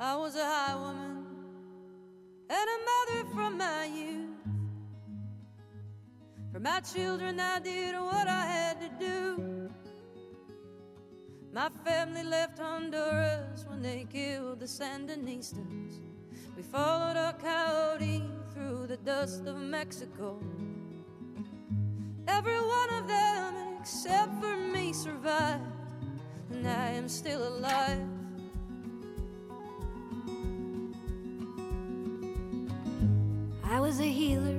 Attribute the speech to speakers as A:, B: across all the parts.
A: I was a high woman and a mother from my youth. For my children, I did what I had to do. My family left Honduras when they killed the Sandinistas. We followed a coyote through the dust of Mexico. Every one of them, except for me, survived, and I am still alive. I was a healer.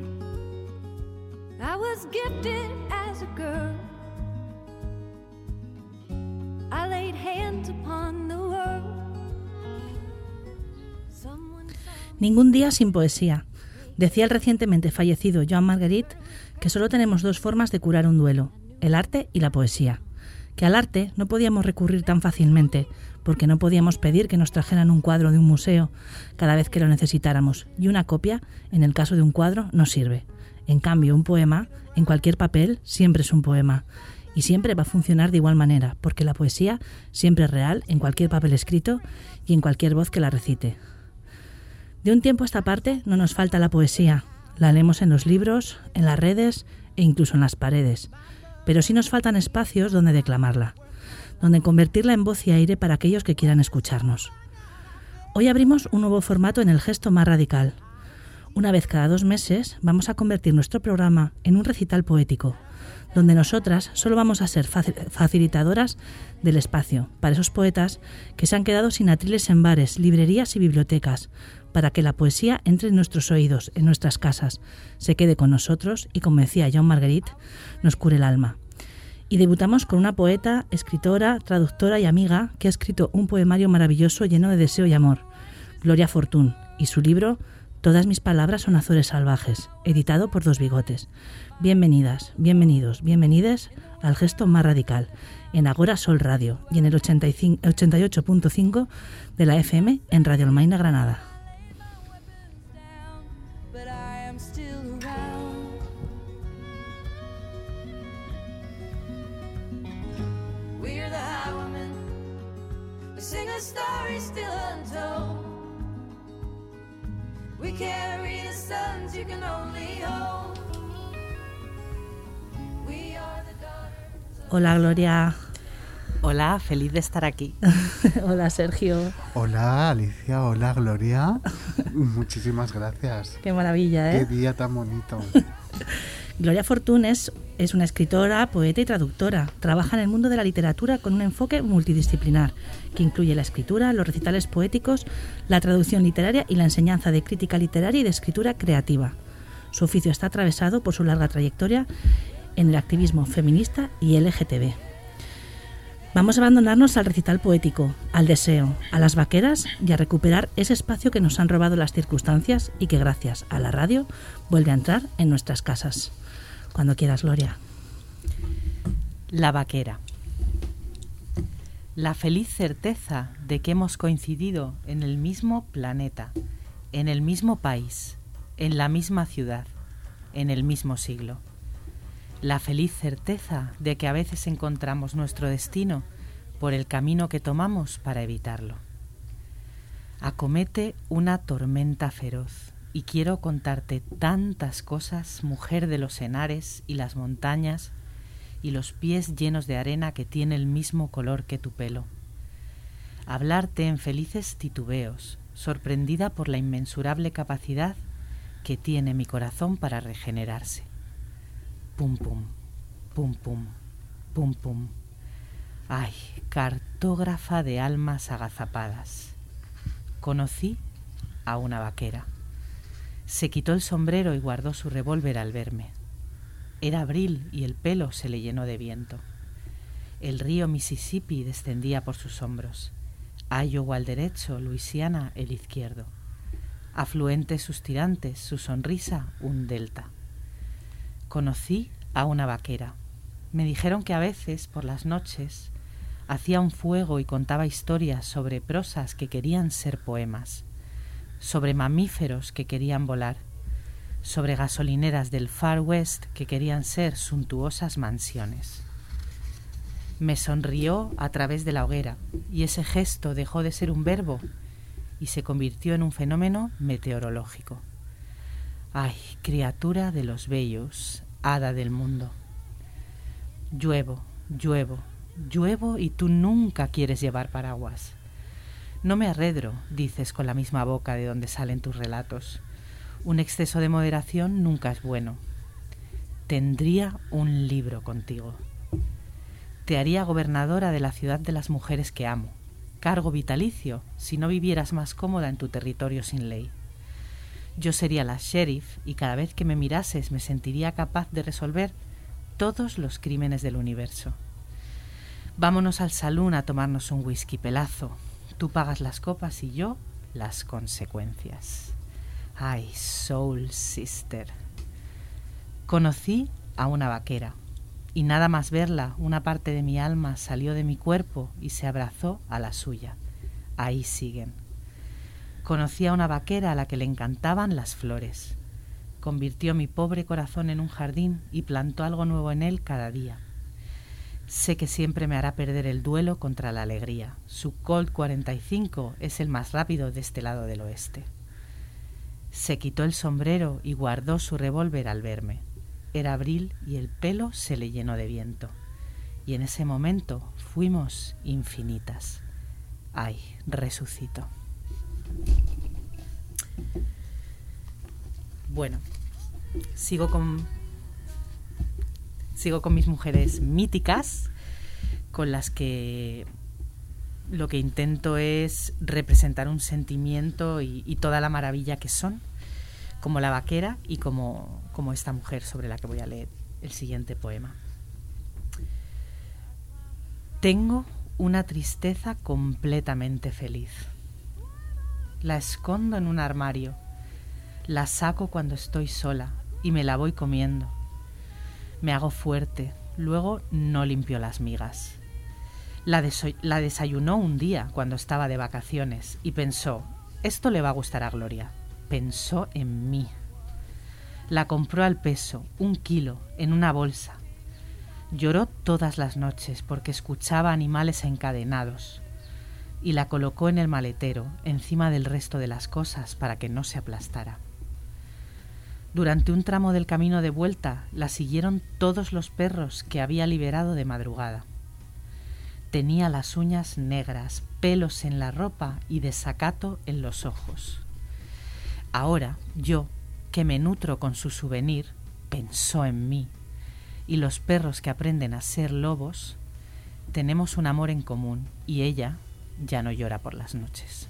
A: I was gifted as a girl. I laid hands upon the world.
B: Ningún día sin poesía. Decía el recientemente fallecido Joan Marguerite que solo tenemos dos formas de curar un duelo, el arte y la poesía. Que al arte no podíamos recurrir tan fácilmente, porque no podíamos pedir que nos trajeran un cuadro de un museo cada vez que lo necesitáramos, y una copia, en el caso de un cuadro, no sirve. En cambio, un poema, en cualquier papel, siempre es un poema, y siempre va a funcionar de igual manera, porque la poesía siempre es real en cualquier papel escrito y en cualquier voz que la recite. De un tiempo a esta parte no nos falta la poesía. La leemos en los libros, en las redes e incluso en las paredes. Pero sí nos faltan espacios donde declamarla, donde convertirla en voz y aire para aquellos que quieran escucharnos. Hoy abrimos un nuevo formato en el gesto más radical. Una vez cada dos meses vamos a convertir nuestro programa en un recital poético, donde nosotras solo vamos a ser facilitadoras del espacio para esos poetas que se han quedado sin atriles en bares, librerías y bibliotecas, para que la poesía entre en nuestros oídos, en nuestras casas, se quede con nosotros y, como decía John Marguerite, nos cure el alma. Y debutamos con una poeta, escritora, traductora y amiga que ha escrito un poemario maravilloso lleno de deseo y amor, Gloria Fortún, y su libro Todas mis palabras son azores salvajes, editado por Dos Bigotes. Bienvenidas, bienvenidos, bienvenides al gesto más radical, en Agora Sol Radio y en el 88.5 de la FM en Radio Almaina Granada. Hola Gloria.
C: Hola, feliz de estar aquí.
B: hola Sergio.
D: Hola Alicia, hola Gloria. Muchísimas gracias.
B: Qué maravilla, ¿eh?
D: Qué día tan bonito.
B: Gloria Fortunes es una escritora, poeta y traductora. Trabaja en el mundo de la literatura con un enfoque multidisciplinar que incluye la escritura, los recitales poéticos, la traducción literaria y la enseñanza de crítica literaria y de escritura creativa. Su oficio está atravesado por su larga trayectoria en el activismo feminista y LGTB. Vamos a abandonarnos al recital poético, al deseo, a las vaqueras y a recuperar ese espacio que nos han robado las circunstancias y que gracias a la radio vuelve a entrar en nuestras casas. Cuando quieras, Gloria.
C: La vaquera. La feliz certeza de que hemos coincidido en el mismo planeta, en el mismo país, en la misma ciudad, en el mismo siglo. La feliz certeza de que a veces encontramos nuestro destino por el camino que tomamos para evitarlo. Acomete una tormenta feroz y quiero contarte tantas cosas, mujer de los enares y las montañas y los pies llenos de arena que tiene el mismo color que tu pelo. Hablarte en felices titubeos, sorprendida por la inmensurable capacidad que tiene mi corazón para regenerarse. Pum pum, pum pum, pum pum. Ay, cartógrafa de almas agazapadas. Conocí a una vaquera. Se quitó el sombrero y guardó su revólver al verme. Era abril y el pelo se le llenó de viento. El río Mississippi descendía por sus hombros. Iowa al derecho, Luisiana el izquierdo. Afluentes sus tirantes, su sonrisa un delta. Conocí a una vaquera. Me dijeron que a veces, por las noches, hacía un fuego y contaba historias sobre prosas que querían ser poemas sobre mamíferos que querían volar, sobre gasolineras del Far West que querían ser suntuosas mansiones. Me sonrió a través de la hoguera y ese gesto dejó de ser un verbo y se convirtió en un fenómeno meteorológico. Ay, criatura de los bellos, hada del mundo. Lluevo, lluevo, lluevo y tú nunca quieres llevar paraguas. No me arredro, dices con la misma boca de donde salen tus relatos. Un exceso de moderación nunca es bueno. Tendría un libro contigo. Te haría gobernadora de la ciudad de las mujeres que amo. Cargo vitalicio si no vivieras más cómoda en tu territorio sin ley. Yo sería la sheriff y cada vez que me mirases me sentiría capaz de resolver todos los crímenes del universo. Vámonos al salón a tomarnos un whisky pelazo. Tú pagas las copas y yo las consecuencias. Ay, Soul Sister. Conocí a una vaquera y nada más verla, una parte de mi alma salió de mi cuerpo y se abrazó a la suya. Ahí siguen. Conocí a una vaquera a la que le encantaban las flores. Convirtió mi pobre corazón en un jardín y plantó algo nuevo en él cada día. Sé que siempre me hará perder el duelo contra la alegría. Su Colt 45 es el más rápido de este lado del oeste. Se quitó el sombrero y guardó su revólver al verme. Era abril y el pelo se le llenó de viento. Y en ese momento fuimos infinitas. Ay, resucito. Bueno, sigo con sigo con mis mujeres míticas con las que lo que intento es representar un sentimiento y, toda la maravilla que son como la vaquera y como, como esta mujer sobre la que voy a leer el siguiente poema. Tengo una tristeza completamente feliz. La escondo en un armario, la saco cuando estoy sola y me la voy comiendo. Me hago fuerte, luego no limpio las migas. La, la desayunó un día cuando estaba de vacaciones y pensó, esto le va a gustar a Gloria pensó en mí. La compró al peso, un kilo, en una bolsa. Lloró todas las noches porque escuchaba animales encadenados y la colocó en el maletero, encima del resto de las cosas, para que no se aplastara. Durante un tramo del camino de vuelta la siguieron todos los perros que había liberado de madrugada. Tenía las uñas negras, pelos en la ropa y desacato en los ojos. Ahora yo, que me nutro con su souvenir, pensó en mí, y los perros que aprenden a ser lobos, tenemos un amor en común y ella ya no llora por las noches.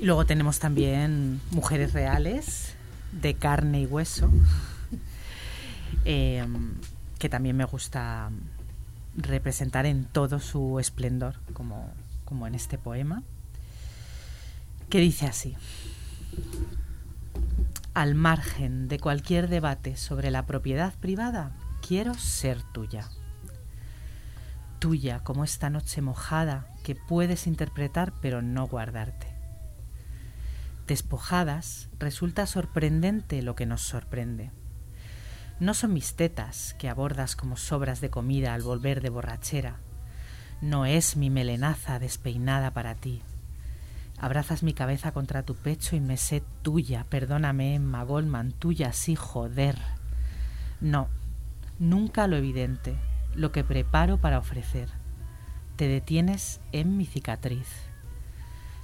C: Y luego tenemos también mujeres reales de carne y hueso, eh, que también me gusta representar en todo su esplendor, como, como en este poema, que dice así. Al margen de cualquier debate sobre la propiedad privada, quiero ser tuya. Tuya como esta noche mojada que puedes interpretar pero no guardarte. Despojadas, resulta sorprendente lo que nos sorprende no son mis tetas que abordas como sobras de comida al volver de borrachera. No es mi melenaza despeinada para ti. Abrazas mi cabeza contra tu pecho y me sé tuya, perdóname, Emma Goldman, tuya sí, joder. No, nunca lo evidente, lo que preparo para ofrecer. Te detienes en mi cicatriz.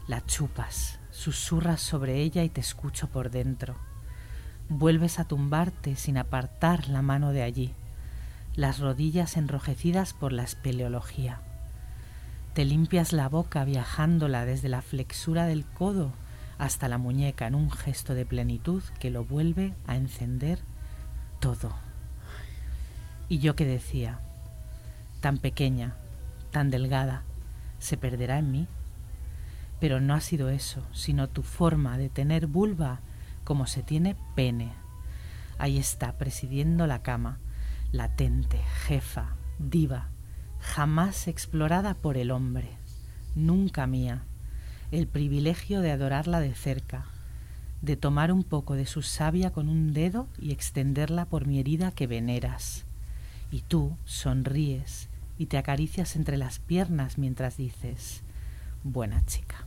C: La chupas, susurras sobre ella y te escucho por dentro Vuelves a tumbarte sin apartar la mano de allí, las rodillas enrojecidas por la espeleología. Te limpias la boca viajándola desde la flexura del codo hasta la muñeca en un gesto de plenitud que lo vuelve a encender todo. Y yo que decía, tan pequeña, tan delgada, ¿se perderá en mí? Pero no ha sido eso, sino tu forma de tener vulva como se tiene pene. Ahí está, presidiendo la cama, latente, jefa, diva, jamás explorada por el hombre, nunca mía, el privilegio de adorarla de cerca, de tomar un poco de su savia con un dedo y extenderla por mi herida que veneras. Y tú sonríes y te acaricias entre las piernas mientras dices, buena chica.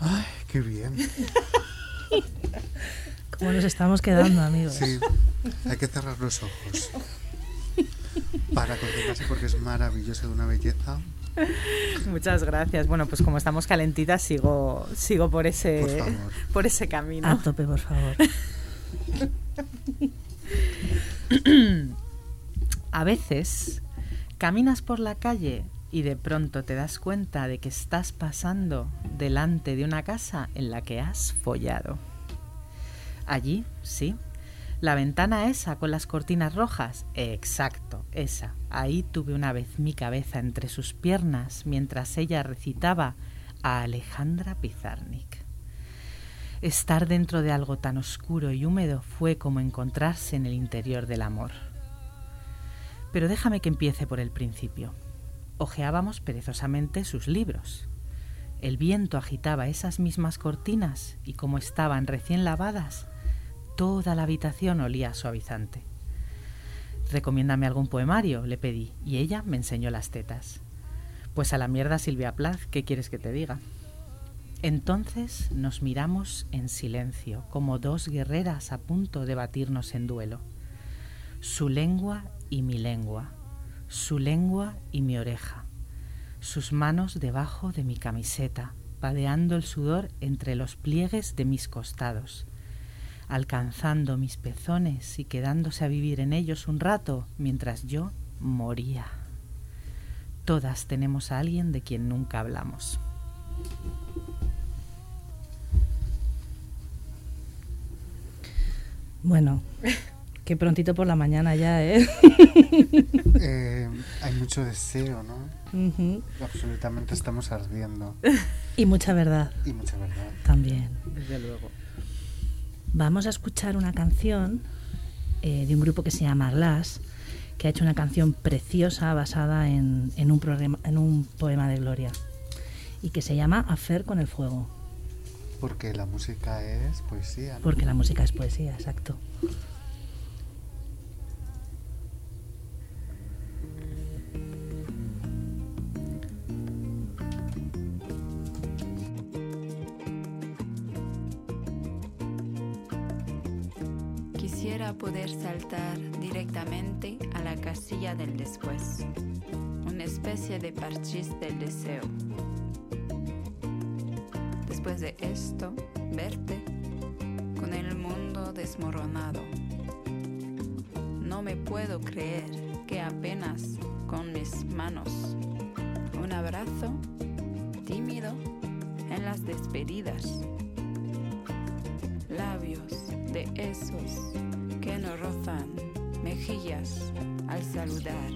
D: Ay, qué bien.
B: ¿Cómo nos estamos quedando, amigos?
D: Sí, hay que cerrar los ojos. Para contemplarse porque es maravilloso de una belleza.
C: Muchas gracias. Bueno, pues como estamos calentitas, sigo, sigo por ese,
D: Por
C: por ese camino.
B: A tope, por favor.
C: A veces caminas por la calle y de pronto te das cuenta de que estás pasando delante de una casa en la que has follado. Allí, sí, la ventana esa con las cortinas rojas, exacto, esa. Ahí tuve una vez mi cabeza entre sus piernas mientras ella recitaba a Alejandra Pizarnik. Estar dentro de algo tan oscuro y húmedo fue como encontrarse en el interior del amor. Pero déjame que empiece por el principio. Ojeábamos perezosamente sus libros. El viento agitaba esas mismas cortinas y como estaban recién lavadas, toda la habitación olía suavizante. Recomiéndame algún poemario, le pedí, y ella me enseñó las tetas. Pues a la mierda Silvia Plath, ¿qué quieres que te diga? Entonces nos miramos en silencio, como dos guerreras a punto de batirnos en duelo. Su lengua y mi lengua, su lengua y mi oreja, sus manos debajo de mi camiseta, padeando el sudor entre los pliegues de mis costados, alcanzando mis pezones y quedándose a vivir en ellos un rato mientras yo moría. Todas tenemos a alguien de quien nunca hablamos.
B: Bueno, qué prontito por la mañana ya, ¿eh?
D: Eh, hay mucho deseo, ¿no? Absolutamente estamos ardiendo.
B: Y mucha verdad
D: Y mucha verdad.
B: también.
C: Desde luego.
B: Vamos a escuchar una canción eh, de un grupo que se llama Glass, que ha hecho una canción preciosa basada en, en un, programa- en un poema de Gloria y que se llama Afer con el fuego,
D: Porque la música es poesía. ¿no?
B: porque la música es poesía, exacto.
E: Quisiera poder saltar directamente a la casilla del después, una especie de parchís del deseo. De esto, verte con el mundo desmoronado. No me puedo creer que apenas con mis manos, un abrazo tímido en las despedidas labios de esos que no rozan mejillas al saludar.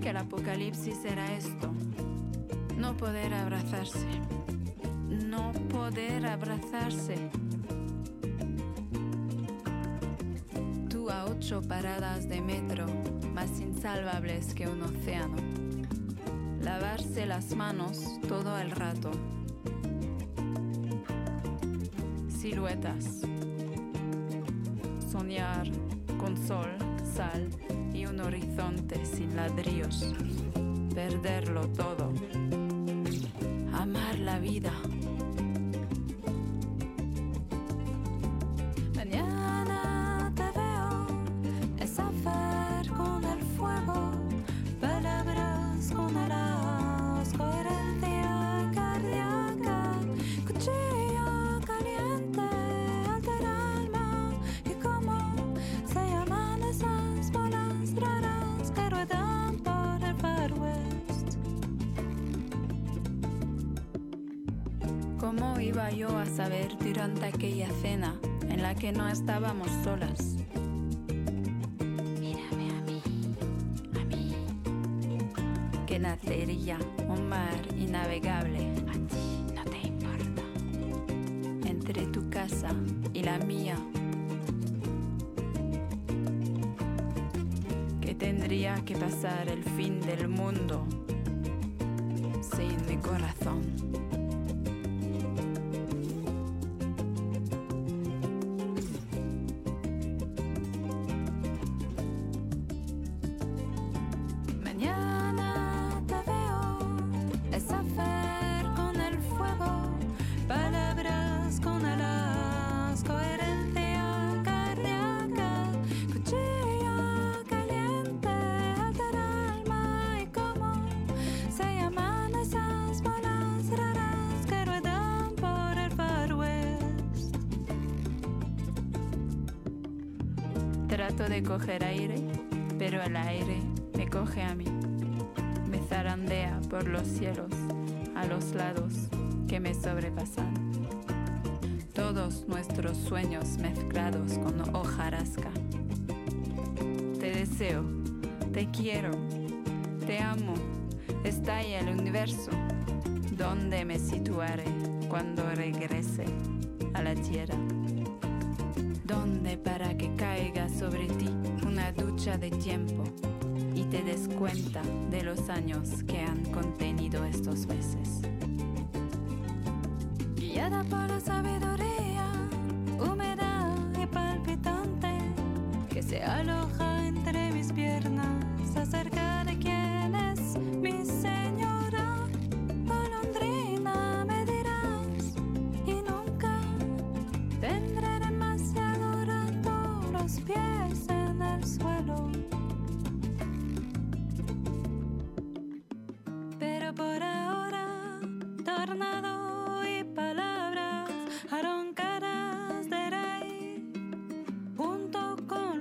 E: Que el apocalipsis será esto, no poder abrazarse, no poder abrazarse. Tú a ocho paradas de metro, más insalvables que un océano. Lavarse las manos todo el rato. Siluetas. Soñar con sol, sal y un horizonte Perderlo todo. Amar la vida. ¿Cómo iba yo a saber durante aquella cena en la que no estábamos solas? Mírame a mí, a mí. Que nacería un mar innavegable. A ti no te importa. Entre tu casa y la mía. Que tendría que pasar el fin del mundo sin mi corazón. De coger aire, pero el aire me coge a mí. Me zarandea por los cielos, a los lados que me sobrepasan. Todos nuestros sueños mezclados con hojarasca. Te deseo, te quiero, te amo. Estalla el universo. ¿Dónde me situaré cuando regrese a la tierra? ¿Dónde para que caiga sobre ti una ducha de tiempo y te des cuenta de los años que han contenido estos meses? Guiada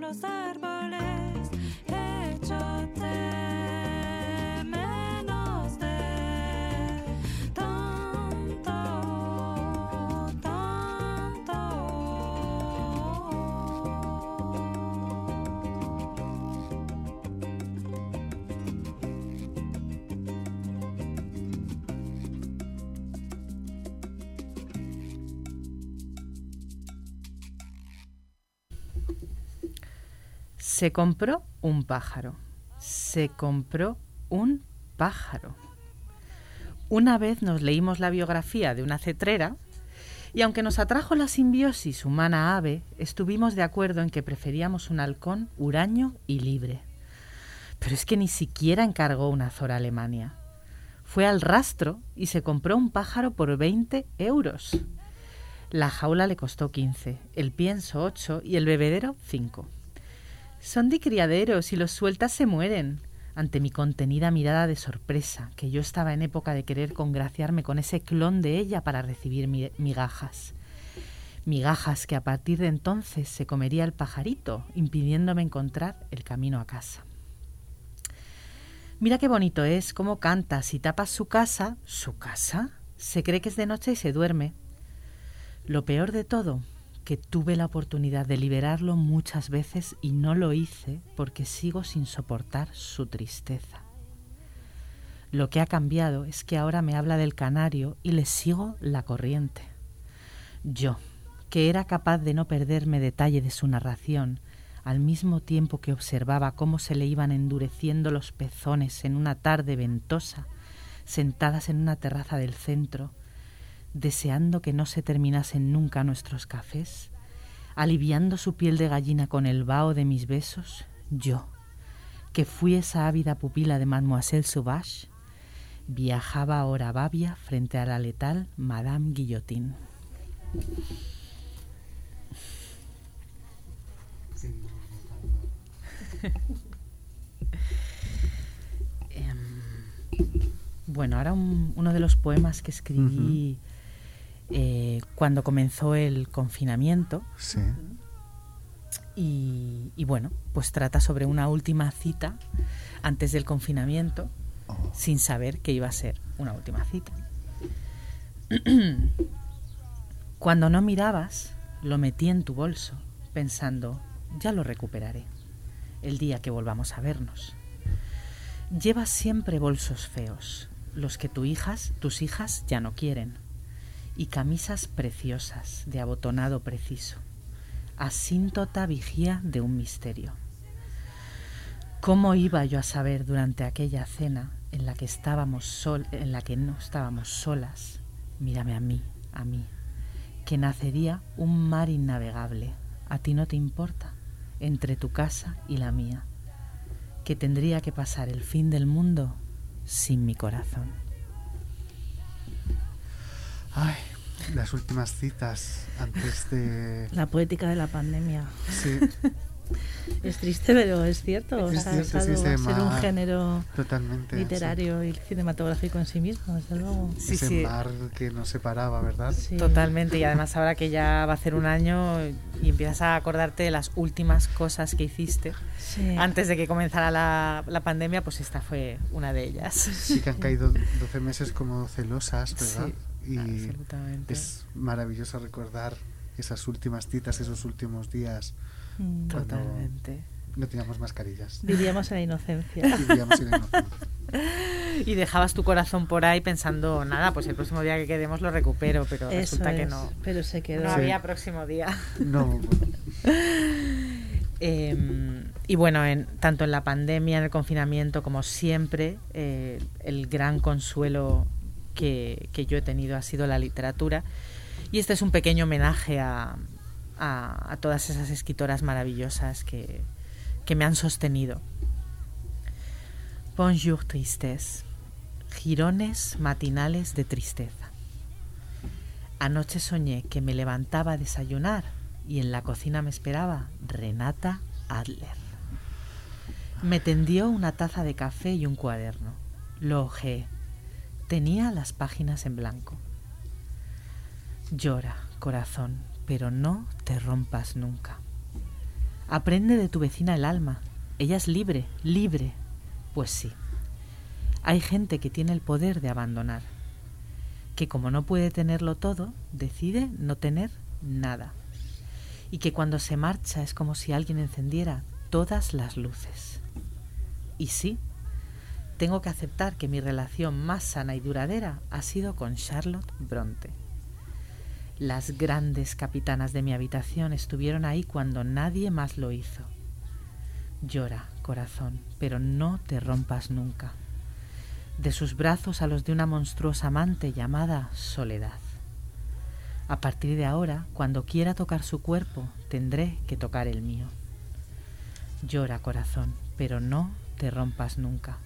E: los árboles,
C: Se compró un pájaro. Se compró un pájaro. Una vez nos leímos la biografía de una cetrera y aunque nos atrajo la simbiosis humana-ave, estuvimos de acuerdo en que preferíamos un halcón huraño y libre. Pero es que ni siquiera encargó una Zora Alemania. Fue al rastro y se compró un pájaro por 20 euros. La jaula le costó 15, el pienso 8 y el bebedero 5. Son de criaderos y los sueltas se mueren. Ante mi contenida mirada de sorpresa, que yo estaba en época de querer congraciarme con ese clon de ella para recibir mi- migajas. Migajas que a partir de entonces se comería el pajarito, impidiéndome encontrar el camino a casa. Mira qué bonito es, cómo canta, si tapas su casa, su casa, se cree que es de noche y se duerme. Lo peor de todo, que tuve la oportunidad de liberarlo muchas veces y no lo hice porque sigo sin soportar su tristeza. Lo que ha cambiado es que ahora me habla del canario y le sigo la corriente. Yo, que era capaz de no perderme detalle de su narración, al mismo tiempo que observaba cómo se le iban endureciendo los pezones en una tarde ventosa, sentadas en una terraza del centro, deseando que no se terminasen nunca nuestros cafés, aliviando su piel de gallina con el vaho de mis besos, yo, que fui esa ávida pupila de Mademoiselle Sauvage, viajaba ahora a Babia frente a la letal Madame Guillotin. Em, Bueno, ahora un- uno de los poemas que escribí eh, cuando comenzó el confinamiento
D: Sí.
C: y, y bueno, pues trata sobre una última cita antes del confinamiento
D: Oh,
C: sin saber que iba a ser una última cita. Cuando no mirabas, lo metí en tu bolso, pensando, ya lo recuperaré, el día que volvamos a vernos. Llevas siempre bolsos feos, los que tu hijas, tus hijas ya no quieren, y camisas preciosas de abotonado preciso, asíntota vigía de un misterio. ¿Cómo iba yo a saber durante aquella cena en la que estábamos en la que no estábamos solas? Mírame a mí, a mí, que nacería un mar innavegable. ¿A ti no te importa? Entre tu casa y la mía. Que tendría que pasar el fin del mundo sin mi corazón.
D: Ay, las últimas citas antes de...
B: La poética de la pandemia.
D: Sí,
B: Es triste, pero es cierto.
D: Es
B: o sea,
D: cierto,
B: es
D: sí, se
B: ser un género
D: totalmente.
B: literario y cinematográfico en sí mismo, desde luego.
D: sí.
C: Sí,
D: Ese
C: sí.
D: mar que nos separaba, ¿verdad?
B: Sí.
C: Totalmente, y además ahora que ya va a ser un año y empiezas a acordarte de las últimas cosas que hiciste
B: Sí.
C: antes de que comenzara la, la pandemia, pues esta fue una de ellas.
D: Sí que han caído 12 meses como celosas, ¿verdad? Y
C: absolutamente.
D: es maravilloso recordar esas últimas citas, esos últimos días.
B: Mm.
C: Totalmente.
D: No teníamos mascarillas.
B: Vivíamos en la inocencia.
D: Vivíamos en la inocencia.
C: Y dejabas tu corazón por ahí pensando, nada, pues el próximo día que quedemos lo recupero, pero
B: Eso
C: resulta que no.
B: Pero se quedó.
C: No
D: Sí.
C: había próximo día.
D: No,
C: Eh, y bueno, en, tanto en la pandemia, en el confinamiento, como siempre, eh, el gran consuelo que, yo he tenido ha sido la literatura. Y este es un pequeño homenaje a, a- todas esas escritoras maravillosas que, que me han sostenido. Bonjour tristesse. Girones matinales de tristeza. Anoche soñé que me levantaba a desayunar y en la cocina me esperaba Renata Adler. Me tendió una taza de café y un cuaderno. Lo ojeé. Tenía las páginas en blanco. Llora, corazón, pero no te rompas nunca. Aprende de tu vecina el alma. Ella es libre, libre. Pues sí. Hay gente que tiene el poder de abandonar, que como no puede tenerlo todo, decide no tener nada. Y que cuando se marcha es como si alguien encendiera todas las luces. Y sí, tengo que aceptar que mi relación más sana y duradera ha sido con Charlotte Bronte. Las grandes capitanas de mi habitación estuvieron ahí cuando nadie más lo hizo. Llora, corazón, pero no te rompas nunca. De sus brazos a los de una monstruosa amante llamada Soledad. A partir de ahora, cuando quiera tocar su cuerpo, tendré que tocar el mío. Llora, corazón, pero no te rompas nunca.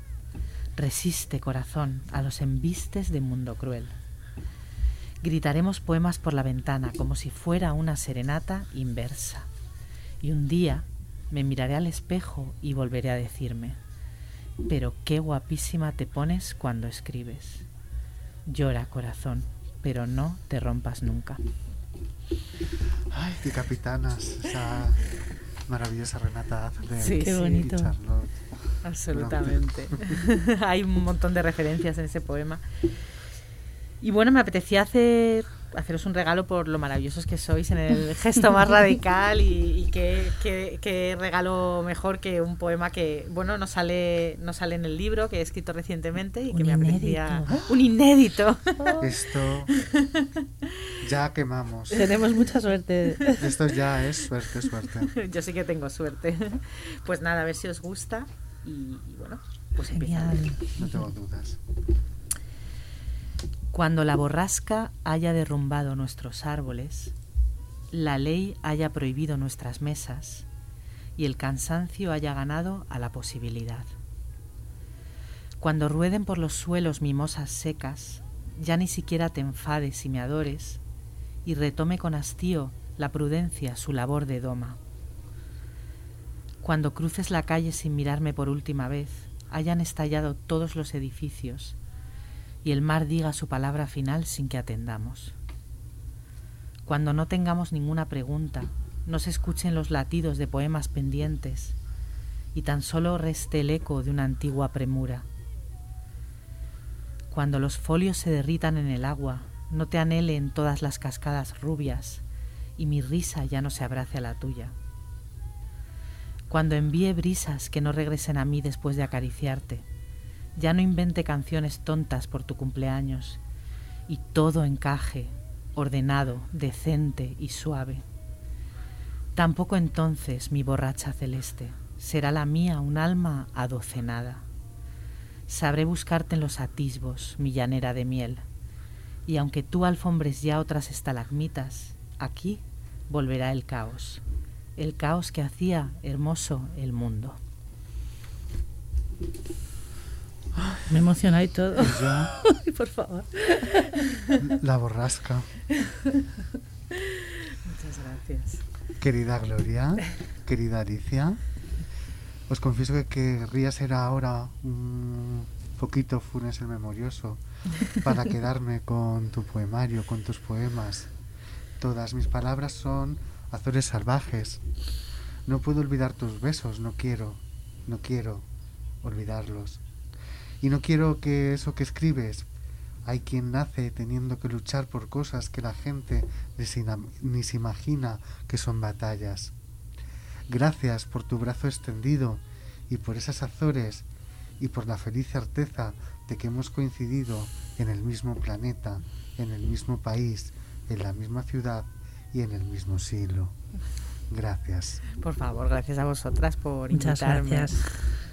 C: Resiste, corazón, a los embistes de mundo cruel. Gritaremos poemas por la ventana como si fuera una serenata inversa. Y un día me miraré al espejo y volveré a decirme, pero qué guapísima te pones cuando escribes. Llora, corazón, pero no te rompas nunca.
D: Ay, qué capitanas. Esa maravillosa Renata Adler
C: Sí,
B: Qué bonito.
D: y Charlotte.
C: Absolutamente. Hay un montón de referencias en ese poema. Y bueno, me apetecía hacer, haceros un regalo por lo maravillosos que sois en el gesto más radical y, y qué, qué- qué regalo mejor que un poema que, bueno, no sale, no sale en el libro, que he escrito recientemente y
B: Un
C: que me apetecía...
B: inédito.
C: Un inédito.
D: Esto ya quemamos.
B: Tenemos mucha suerte.
D: Esto ya es suerte, suerte.
C: Yo sí que tengo suerte. Pues nada, a ver si os gusta y, y bueno, pues
B: Genial.
D: No tengo dudas.
C: Cuando la borrasca haya derrumbado nuestros árboles, la ley haya prohibido nuestras mesas y el cansancio haya ganado a la posibilidad. Cuando rueden por los suelos mimosas secas, ya ni siquiera te enfades y me adores, y retome con hastío la prudencia su labor de doma. Cuando cruces la calle sin mirarme por última vez, hayan estallado todos los edificios, y el mar diga su palabra final sin que atendamos. Cuando no tengamos ninguna pregunta, no se escuchen los latidos de poemas pendientes y tan solo reste el eco de una antigua premura. Cuando los folios se derritan en el agua, no te anhelen todas las cascadas rubias y mi risa ya no se abrace a la tuya. Cuando envíe brisas que no regresen a mí después de acariciarte, Ya no invente canciones tontas por tu cumpleaños y todo encaje, ordenado, decente y suave. Tampoco entonces mi borracha celeste será la mía un alma adocenada. Sabré buscarte en los atisbos, mi llanera de miel, y aunque tú alfombres ya otras estalagmitas, aquí volverá el caos, el caos que hacía hermoso el mundo.
B: Me emociona y todo.
D: Yo,
B: Por favor.
D: la borrasca.
C: Muchas gracias.
D: Querida Gloria, querida Alicia, os confieso que querría ser ahora un poquito funes el memorioso para quedarme con tu poemario, con tus poemas. Todas mis palabras son azores salvajes. No puedo olvidar tus besos, no quiero, no quiero olvidarlos. Y no quiero que eso que escribes, hay quien nace teniendo que luchar por cosas que la gente ni se, imagina que son batallas. Gracias por tu brazo extendido y por esas azores y por la feliz certeza de que hemos coincidido en el mismo planeta, en el mismo país, en la misma ciudad y en el mismo siglo. Gracias.
C: Por favor, gracias a vosotras por
B: Muchas
C: invitarme.
B: gracias.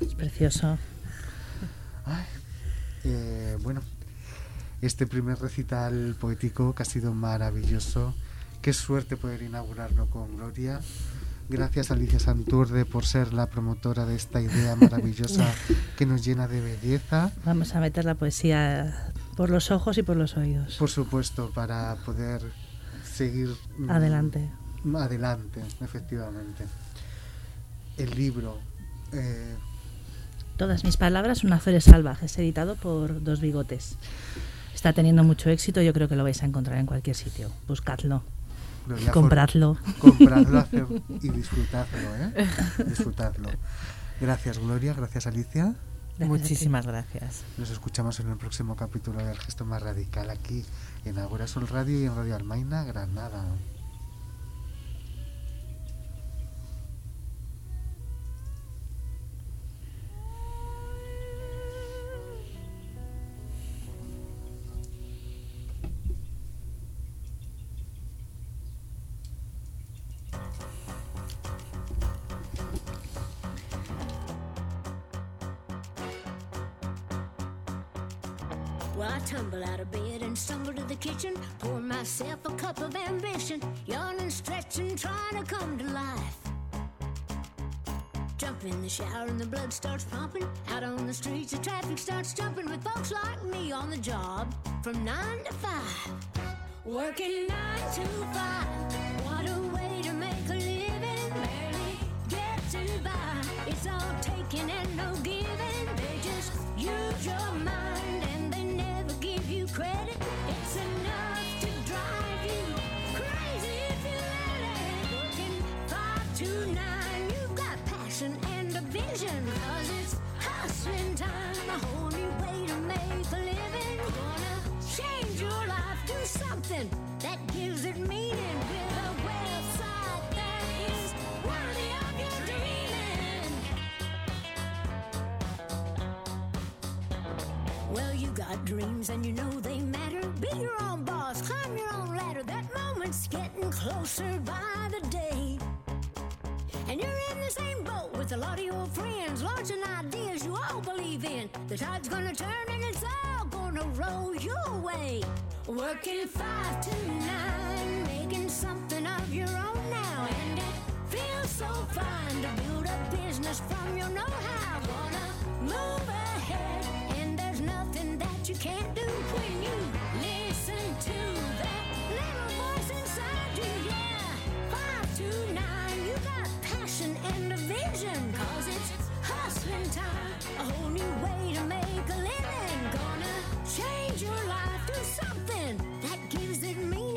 B: Es precioso.
D: Ay, eh, bueno, este primer recital poético que ha sido maravilloso. Qué suerte poder inaugurarlo con Gloria. Gracias a Alicia Santurde por ser la promotora de esta idea maravillosa que nos llena de belleza.
B: Vamos a meter la poesía por los ojos y por los oídos.
D: Por supuesto, para poder seguir mm,
B: Adelante.
D: Adelante, efectivamente. El libro. eh,
B: Todas mis palabras son azores salvajes, editado por Dos Bigotes. Está teniendo mucho éxito, yo creo que lo vais a encontrar en cualquier sitio. Buscadlo, compradlo.
D: compradlo y disfrutadlo, ¿eh? Disfrutadlo. Gracias, Gloria. Gracias, Alicia.
B: Gracias.
C: Muchísimas gracias.
D: Nos escuchamos en el próximo capítulo del gesto más radical aquí en Agora Sol Radio y en Radio Almaina, Granada.
F: Well, I tumble out of bed and stumble to the kitchen, pour myself a cup of ambition, yawning, stretching, trying to come to life. Jump in the shower and the blood starts pumping. Out on the streets, the traffic starts jumping with folks like me on the job from nine to five. Working nine to five. Hustling time. A whole way to make a living. Gonna change your life. Do something that gives it meaning with a website that is worthy of your dreaming. Well, you got dreams and you know they matter. Be your own boss, climb your own ladder. That moment's getting closer by the day. And you're in the same boat with a lot of your friends, launching ideas you all believe in. The tide's gonna turn and it's all gonna roll your way. Working five to nine, making something of your own now. And it feels so fine to build a business from your know how. Gonna move ahead, and there's nothing that you can't do when you listen to that little voice inside you. Yeah, passion and a vision. Cause it's hustling time, a whole new way to make a living. Gonna change your life, do something that gives it meaning.